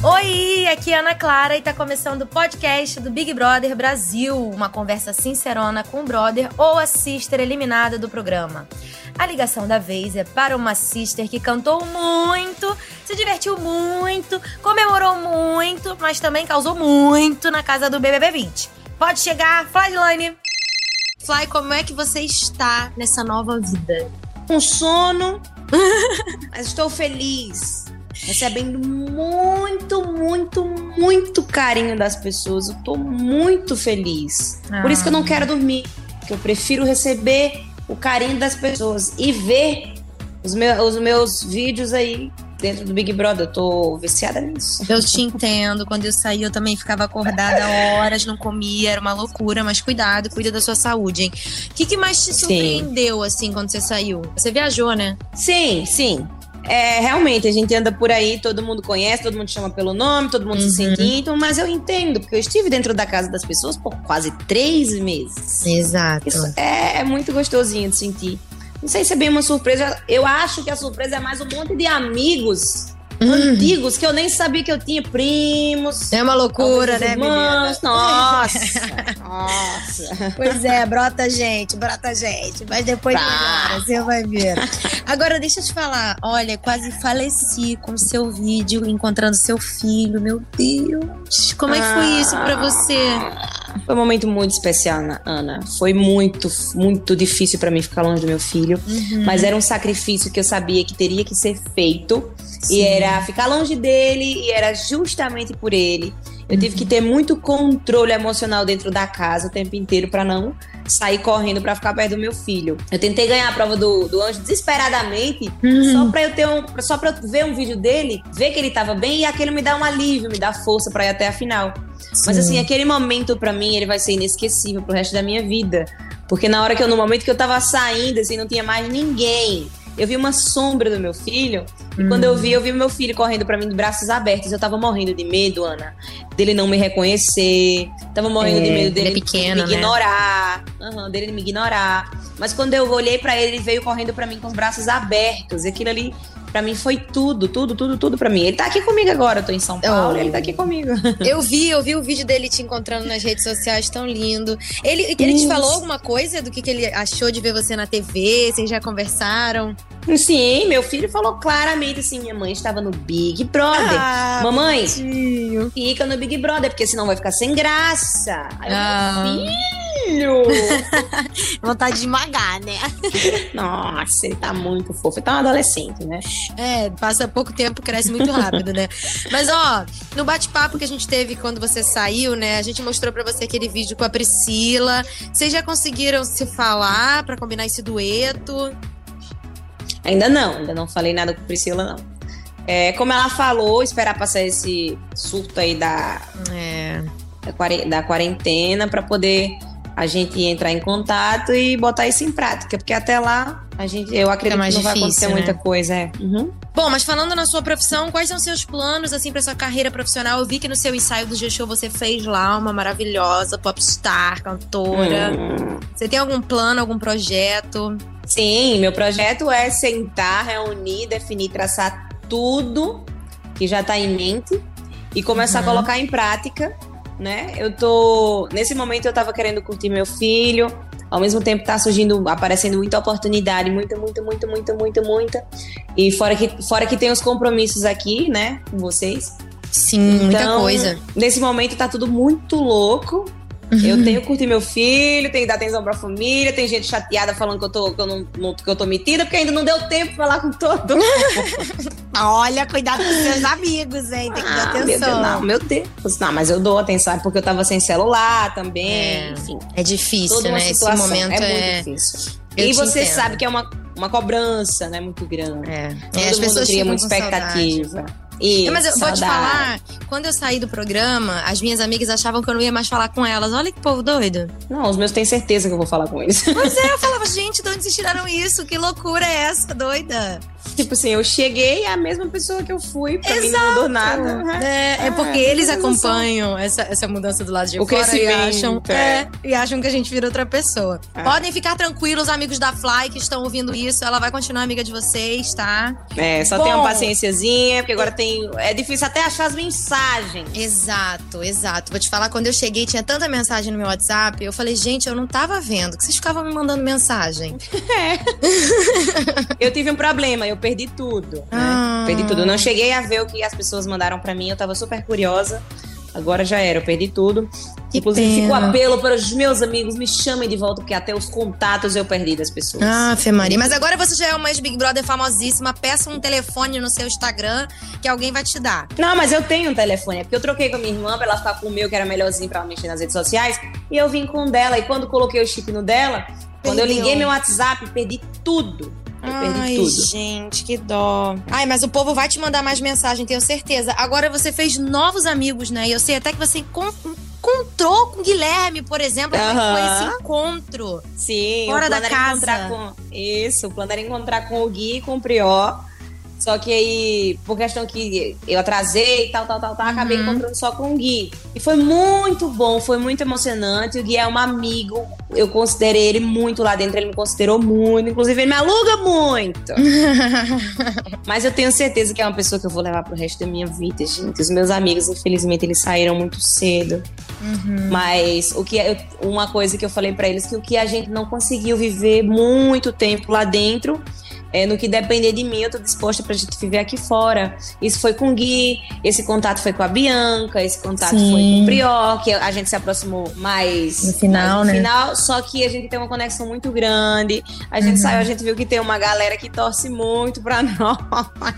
Oi, aqui é Ana Clara e tá começando o podcast do Big Brother Brasil, uma conversa sincerona com o brother ou a sister eliminada do programa. A ligação da vez é para uma sister que cantou muito, se divertiu muito, comemorou muito, mas também causou muito na casa do BBB 20. Pode chegar, Flyline! Fly, como é que você está nessa nova vida? Com sono, mas estou feliz recebendo muito, muito, muito carinho das pessoas. Eu tô muito feliz. Ah. Por isso que eu não quero dormir. Que eu prefiro receber o carinho das pessoas e ver os meus, os meus vídeos aí dentro do Big Brother. Eu tô viciada nisso. Eu te entendo. Quando eu saí, eu também ficava acordada horas, não comia, era uma loucura. Mas cuidado, cuida da sua saúde, hein? O que, que mais te surpreendeu, sim. assim, quando você saiu? Você viajou, né? Sim, sim. É, realmente, a gente anda por aí, todo mundo conhece, todo mundo chama pelo nome, todo mundo uhum. se sente íntimo, mas eu entendo, porque eu estive dentro da casa das pessoas por quase três meses. Exato. Isso é, é muito gostosinho de sentir. Não sei se é bem uma surpresa, eu acho que a surpresa é mais um monte de amigos Hum. antigos que eu nem sabia que eu tinha primos. É uma loucura, né, irmãos. Nossa, nossa. Pois é, brota gente, brota gente. Mas depois melhora, você vai ver. Agora, deixa eu te falar. Olha, quase faleci com o seu vídeo encontrando seu filho. Meu Deus. Como é que foi isso pra você? Foi um momento muito especial, Ana. Foi muito, muito difícil para mim ficar longe do meu filho. Uhum. Mas era um sacrifício que eu sabia que teria que ser feito. Sim. E era ficar longe dele, e era justamente por ele. Eu uhum. tive que ter muito controle emocional dentro da casa o tempo inteiro para não sair correndo para ficar perto do meu filho. Eu tentei ganhar a prova do, do anjo desesperadamente, uhum. só para eu ter um, só para ver um vídeo dele, ver que ele tava bem e aquele me dá um alívio, me dá força para ir até a final. Sim. Mas assim, aquele momento para mim, ele vai ser inesquecível pro resto da minha vida. Porque na hora que eu, no momento que eu tava saindo, assim, não tinha mais ninguém. Eu vi uma sombra do meu filho. E quando eu vi, eu vi meu filho correndo para mim de braços abertos. Eu tava morrendo de medo, Ana, dele não me reconhecer. Tava morrendo é, de medo dele é pequeno, me ignorar. Né? Uhum, dele me ignorar. Mas quando eu olhei para ele, ele veio correndo para mim com os braços abertos. E aquilo ali Pra mim foi tudo, tudo, tudo, tudo pra mim. Ele tá aqui comigo agora, eu tô em São Paulo, oh. ele tá aqui comigo. Eu vi, eu vi o vídeo dele te encontrando nas redes sociais, tão lindo. Ele, ele te falou alguma coisa do que, que ele achou de ver você na TV? Vocês já conversaram? Sim, meu filho falou claramente assim: minha mãe estava no Big Brother. Ah, Mamãe, bonitinho. fica no Big Brother, porque senão vai ficar sem graça. Aí ah. eu, filho filho! Vontade de esmagar, né? Nossa, ele tá muito fofo. Ele tá um adolescente, né? É, passa pouco tempo, cresce muito rápido, né? Mas, ó, no bate-papo que a gente teve quando você saiu, né? A gente mostrou pra você aquele vídeo com a Priscila. Vocês já conseguiram se falar pra combinar esse dueto? Ainda não, ainda não falei nada com a Priscila, não. É, como ela falou, esperar passar esse surto aí da, é. da quarentena para poder a gente entrar em contato e botar isso em prática, porque até lá a gente, eu acredito que não difícil, vai acontecer né? muita coisa. É. Uhum. Bom, mas falando na sua profissão, quais são seus planos assim para sua carreira profissional? Eu vi que no seu ensaio do G-Show você fez lá uma maravilhosa popstar, cantora. Hum. Você tem algum plano, algum projeto? Sim, meu projeto é sentar, reunir, definir, traçar tudo que já está em mente e começar uhum. a colocar em prática né? Eu tô. Nesse momento eu tava querendo curtir meu filho. Ao mesmo tempo tá surgindo, aparecendo muita oportunidade, muita, muita, muita, muita, muita, muita. E fora que, fora que tem os compromissos aqui, né, com vocês. Sim, então, muita coisa. Nesse momento tá tudo muito louco, eu uhum. tenho que curtir meu filho, tenho que dar atenção pra família, tem gente chateada falando que eu tô, que eu não, que eu tô metida, porque ainda não deu tempo pra falar com todo Olha, cuidado com seus amigos, hein? Tem que ah, dar atenção. Meu Deus, não, meu Deus. Não, mas eu dou atenção, é porque eu tava sem celular também, é, enfim. É difícil, né? Esse momento é, é... muito difícil. Eu e você entendo. sabe que é uma, uma cobrança, né? Muito grande. É. Todo é, as pessoas cria muita expectativa. Saudade. Isso, mas eu saudade. vou te falar, quando eu saí do programa, as minhas amigas achavam que eu não ia mais falar com elas. Olha que povo doido. Não, os meus têm certeza que eu vou falar com eles. Pois é, eu falava, gente, de onde vocês tiraram isso? Que loucura é essa, doida? Tipo assim, eu cheguei a mesma pessoa que eu fui, pra Exato. mim não mudou nada. É, é porque é, eles acompanham essa, essa mudança do lado de o fora e acham, é. é. e acham que a gente vira outra pessoa. É. Podem ficar tranquilos, amigos da Fly que estão ouvindo isso. Ela vai continuar amiga de vocês, tá? É, só Bom, uma paciênciazinha, porque agora tem. É difícil até achar as mensagens. Exato, exato. Vou te falar, quando eu cheguei, tinha tanta mensagem no meu WhatsApp. Eu falei, gente, eu não tava vendo, que vocês ficavam me mandando mensagem. É. eu tive um problema, eu perdi tudo. Né? Ah. Perdi tudo. Eu não cheguei a ver o que as pessoas mandaram para mim, eu tava super curiosa. Agora já era, eu perdi tudo. Que Inclusive, fico apelo para os meus amigos, me chamem de volta, porque até os contatos eu perdi das pessoas. Ah, Fê Maria. Mas agora você já é uma Big Brother famosíssima. Peça um telefone no seu Instagram que alguém vai te dar. Não, mas eu tenho um telefone. É porque eu troquei com a minha irmã pra ela ficar com o meu, que era melhorzinho pra ela mexer nas redes sociais. E eu vim com o dela. E quando coloquei o chip no dela, quando eu liguei meu WhatsApp, perdi tudo. Eu Ai, gente, que dó. Ai, mas o povo vai te mandar mais mensagem, tenho certeza. Agora você fez novos amigos, né? E eu sei até que você encontrou com o Guilherme, por exemplo. Uhum. foi esse encontro? Sim, fora da casa. Com... Isso, o plano era encontrar com o Gui e com o Prió. Só que aí, por questão que eu atrasei e tal, tal, tal, tal, uhum. acabei encontrando só com o Gui. E foi muito bom, foi muito emocionante. O Gui é um amigo, eu considerei ele muito lá dentro, ele me considerou muito. Inclusive, ele me aluga muito. Mas eu tenho certeza que é uma pessoa que eu vou levar pro resto da minha vida, gente. Os meus amigos, infelizmente, eles saíram muito cedo. Uhum. Mas o que eu, uma coisa que eu falei para eles que o que a gente não conseguiu viver muito tempo lá dentro é, no que depender de mim, eu tô disposta pra gente viver aqui fora. Isso foi com o Gui, esse contato foi com a Bianca, esse contato Sim. foi com o Prior, que a gente se aproximou mais no final, mais no né? final, só que a gente tem uma conexão muito grande. A gente uhum. saiu, a gente viu que tem uma galera que torce muito pra nós.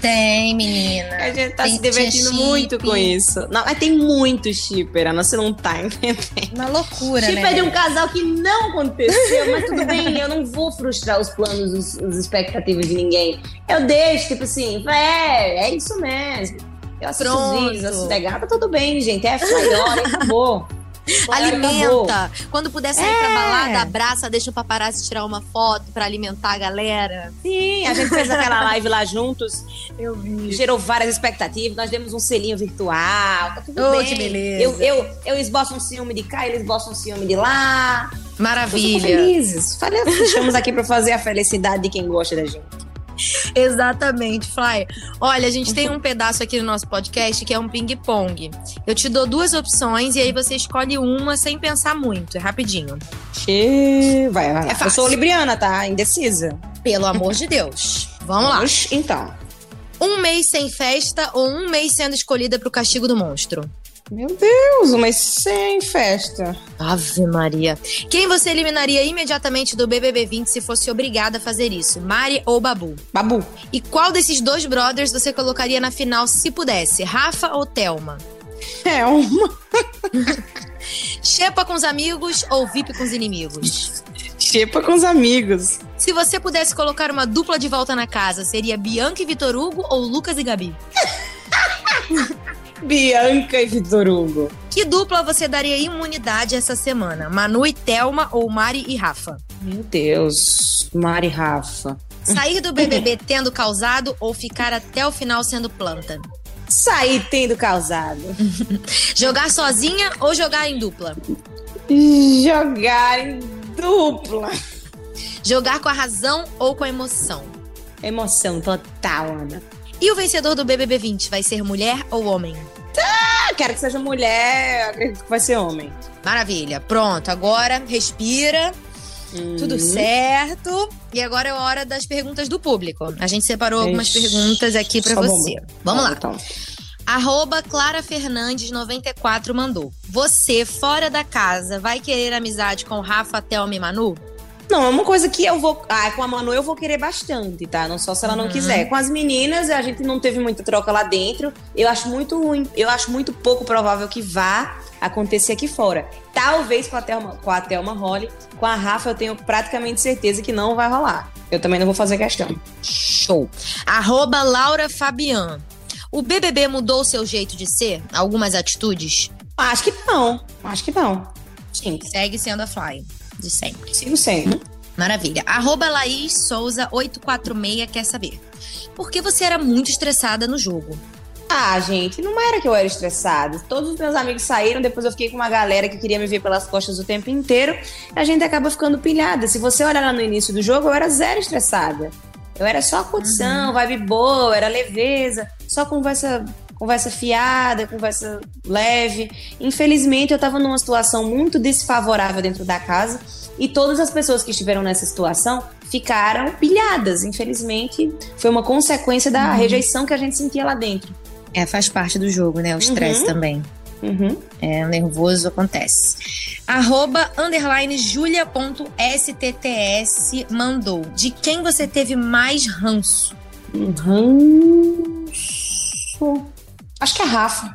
Tem, menina. A gente tá tem, se divertindo muito com isso. Não, mas tem muito shipper, Ana, você não tá entendendo. Uma loucura, shipper né? de um casal que não aconteceu, mas tudo bem, eu não vou frustrar os planos, os, os expectativas de ninguém. Eu deixo, tipo assim, é, é isso mesmo. Eu assisto Pronto. os vídeos, assisto pegada, tudo bem, gente. É maior, acabou. Alimenta. Acabou. Quando puder sair é. pra balada, abraça, deixa o paparazzi tirar uma foto pra alimentar a galera. Sim, a gente fez aquela live lá juntos. Eu vi. Gerou várias expectativas. Nós demos um selinho virtual. Tá tudo oh, bem. que beleza. Eu, eu, eu esboço um ciúme de cá, eles esboçam um ciúme de lá. Maravilha. Felizes. Estamos aqui para fazer a felicidade de quem gosta da gente. Exatamente, Fly. Olha, a gente tem um pedaço aqui no nosso podcast que é um ping-pong. Eu te dou duas opções e aí você escolhe uma sem pensar muito. É rapidinho. Che... Vai, vai. É fácil. Eu sou libriana, tá? Indecisa. Pelo amor de Deus. Vamos, Vamos lá. Então. Um mês sem festa ou um mês sendo escolhida para o castigo do monstro? Meu Deus, mas sem festa. Ave Maria. Quem você eliminaria imediatamente do BBB 20 se fosse obrigada a fazer isso? Mari ou Babu? Babu. E qual desses dois brothers você colocaria na final se pudesse? Rafa ou Thelma? Thelma. Xepa com os amigos ou VIP com os inimigos? Xepa com os amigos. Se você pudesse colocar uma dupla de volta na casa, seria Bianca e Vitor Hugo ou Lucas e Gabi? Bianca e Vitor Hugo. Que dupla você daria imunidade essa semana? Manu e Thelma ou Mari e Rafa? Meu Deus, Mari e Rafa. Sair do BBB tendo causado ou ficar até o final sendo planta? Sair tendo causado. jogar sozinha ou jogar em dupla? Jogar em dupla. Jogar com a razão ou com a emoção? Emoção total, Ana. E o vencedor do BBB 20 vai ser mulher ou homem? Ah, quero que seja mulher, acredito que vai ser homem. Maravilha. Pronto, agora respira. Uhum. Tudo certo. E agora é a hora das perguntas do público. A gente separou algumas perguntas aqui para você. Vamos, vamos lá. Então. Arroba Clara Fernandes 94 mandou. Você, fora da casa, vai querer amizade com Rafa, Thelma e Manu? Não, é uma coisa que eu vou. Ah, com a Manu eu vou querer bastante, tá? Não só se ela não uhum. quiser. Com as meninas, a gente não teve muita troca lá dentro. Eu acho muito ruim, eu acho muito pouco provável que vá acontecer aqui fora. Talvez com a Thelma, com a Thelma Holly, com a Rafa eu tenho praticamente certeza que não vai rolar. Eu também não vou fazer questão. Show. Arroba Laura Fabian. O BBB mudou o seu jeito de ser? Algumas atitudes? Acho que não. Acho que não. Sim. Segue sendo a Fly de sempre. Sigo sempre. Maravilha. Arroba Laís Souza 846 quer saber. Por que você era muito estressada no jogo? Ah, gente, não era que eu era estressada. Todos os meus amigos saíram, depois eu fiquei com uma galera que queria me ver pelas costas o tempo inteiro. a gente acaba ficando pilhada. Se você olhar lá no início do jogo, eu era zero estressada. Eu era só condição, uhum. vibe boa, era leveza, só conversa conversa fiada, conversa leve. Infelizmente, eu estava numa situação muito desfavorável dentro da casa e todas as pessoas que estiveram nessa situação ficaram pilhadas. Infelizmente, foi uma consequência da uhum. rejeição que a gente sentia lá dentro. É, faz parte do jogo, né? O estresse uhum. também. Uhum. É, nervoso acontece. Arroba underline julia.stts mandou. De quem você teve mais ranço? Ranço. Acho que é Rafa.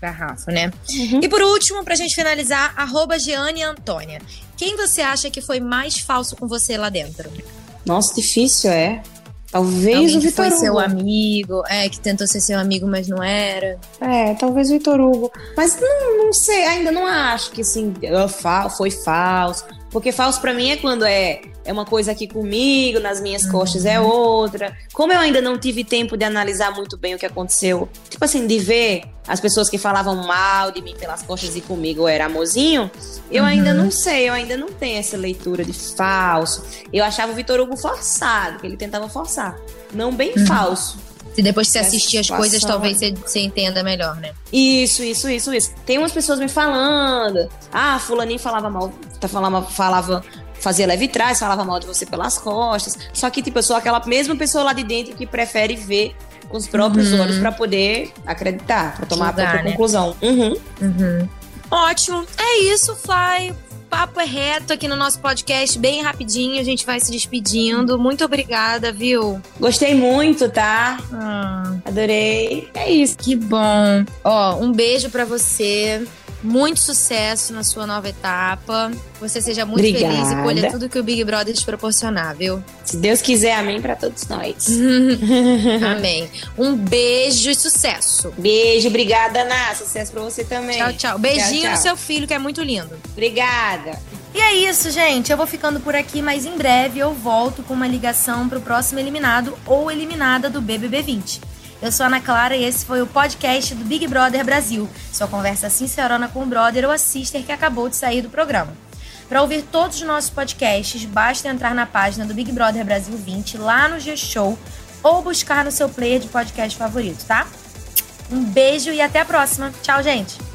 Da Rafa, né? Uhum. E por último, pra gente finalizar, arroba Giane Antônia. Quem você acha que foi mais falso com você lá dentro? Nossa, difícil, é. Talvez Alguém o Vitor Hugo. foi seu amigo, é, que tentou ser seu amigo, mas não era. É, talvez o Vitor Hugo. Mas não, não sei, ainda não acho que assim, foi falso. Porque falso para mim é quando é, é uma coisa aqui comigo, nas minhas uhum. costas é outra. Como eu ainda não tive tempo de analisar muito bem o que aconteceu, tipo assim, de ver as pessoas que falavam mal de mim pelas costas e comigo era amorzinho, eu uhum. ainda não sei, eu ainda não tenho essa leitura de falso. Eu achava o Vitor Hugo forçado, que ele tentava forçar. Não bem uhum. falso. E depois que você assistir as coisas, talvez você, você, entenda melhor, né? Isso, isso, isso, isso. Tem umas pessoas me falando. Ah, fulaninho falava mal, tá falava, falava fazia leve trás, falava mal de você pelas costas. Só que, tipo, eu sou aquela mesma pessoa lá de dentro que prefere ver com os próprios uhum. olhos para poder acreditar, para tomar Julgar, a própria né? conclusão. Uhum. Uhum. Ótimo. É isso, Fly papo é reto aqui no nosso podcast, bem rapidinho. A gente vai se despedindo. Muito obrigada, viu? Gostei muito, tá? Ah. Adorei. É isso. Que bom. Ó, um beijo para você. Muito sucesso na sua nova etapa. Você seja muito Obrigada. feliz e colha tudo que o Big Brother te proporcionar, viu? Se Deus quiser, amém para todos nós. amém. Um beijo e sucesso. Beijo, obrigada, Ana. Sucesso para você também. Tchau, tchau. Beijinho tchau, tchau. no seu filho, que é muito lindo. Obrigada. E é isso, gente. Eu vou ficando por aqui, mas em breve eu volto com uma ligação pro próximo eliminado ou eliminada do BBB 20. Eu sou Ana Clara e esse foi o podcast do Big Brother Brasil, sua conversa sincerona com o brother ou a sister que acabou de sair do programa. Para ouvir todos os nossos podcasts, basta entrar na página do Big Brother Brasil 20 lá no G-Show ou buscar no seu player de podcast favorito, tá? Um beijo e até a próxima. Tchau, gente!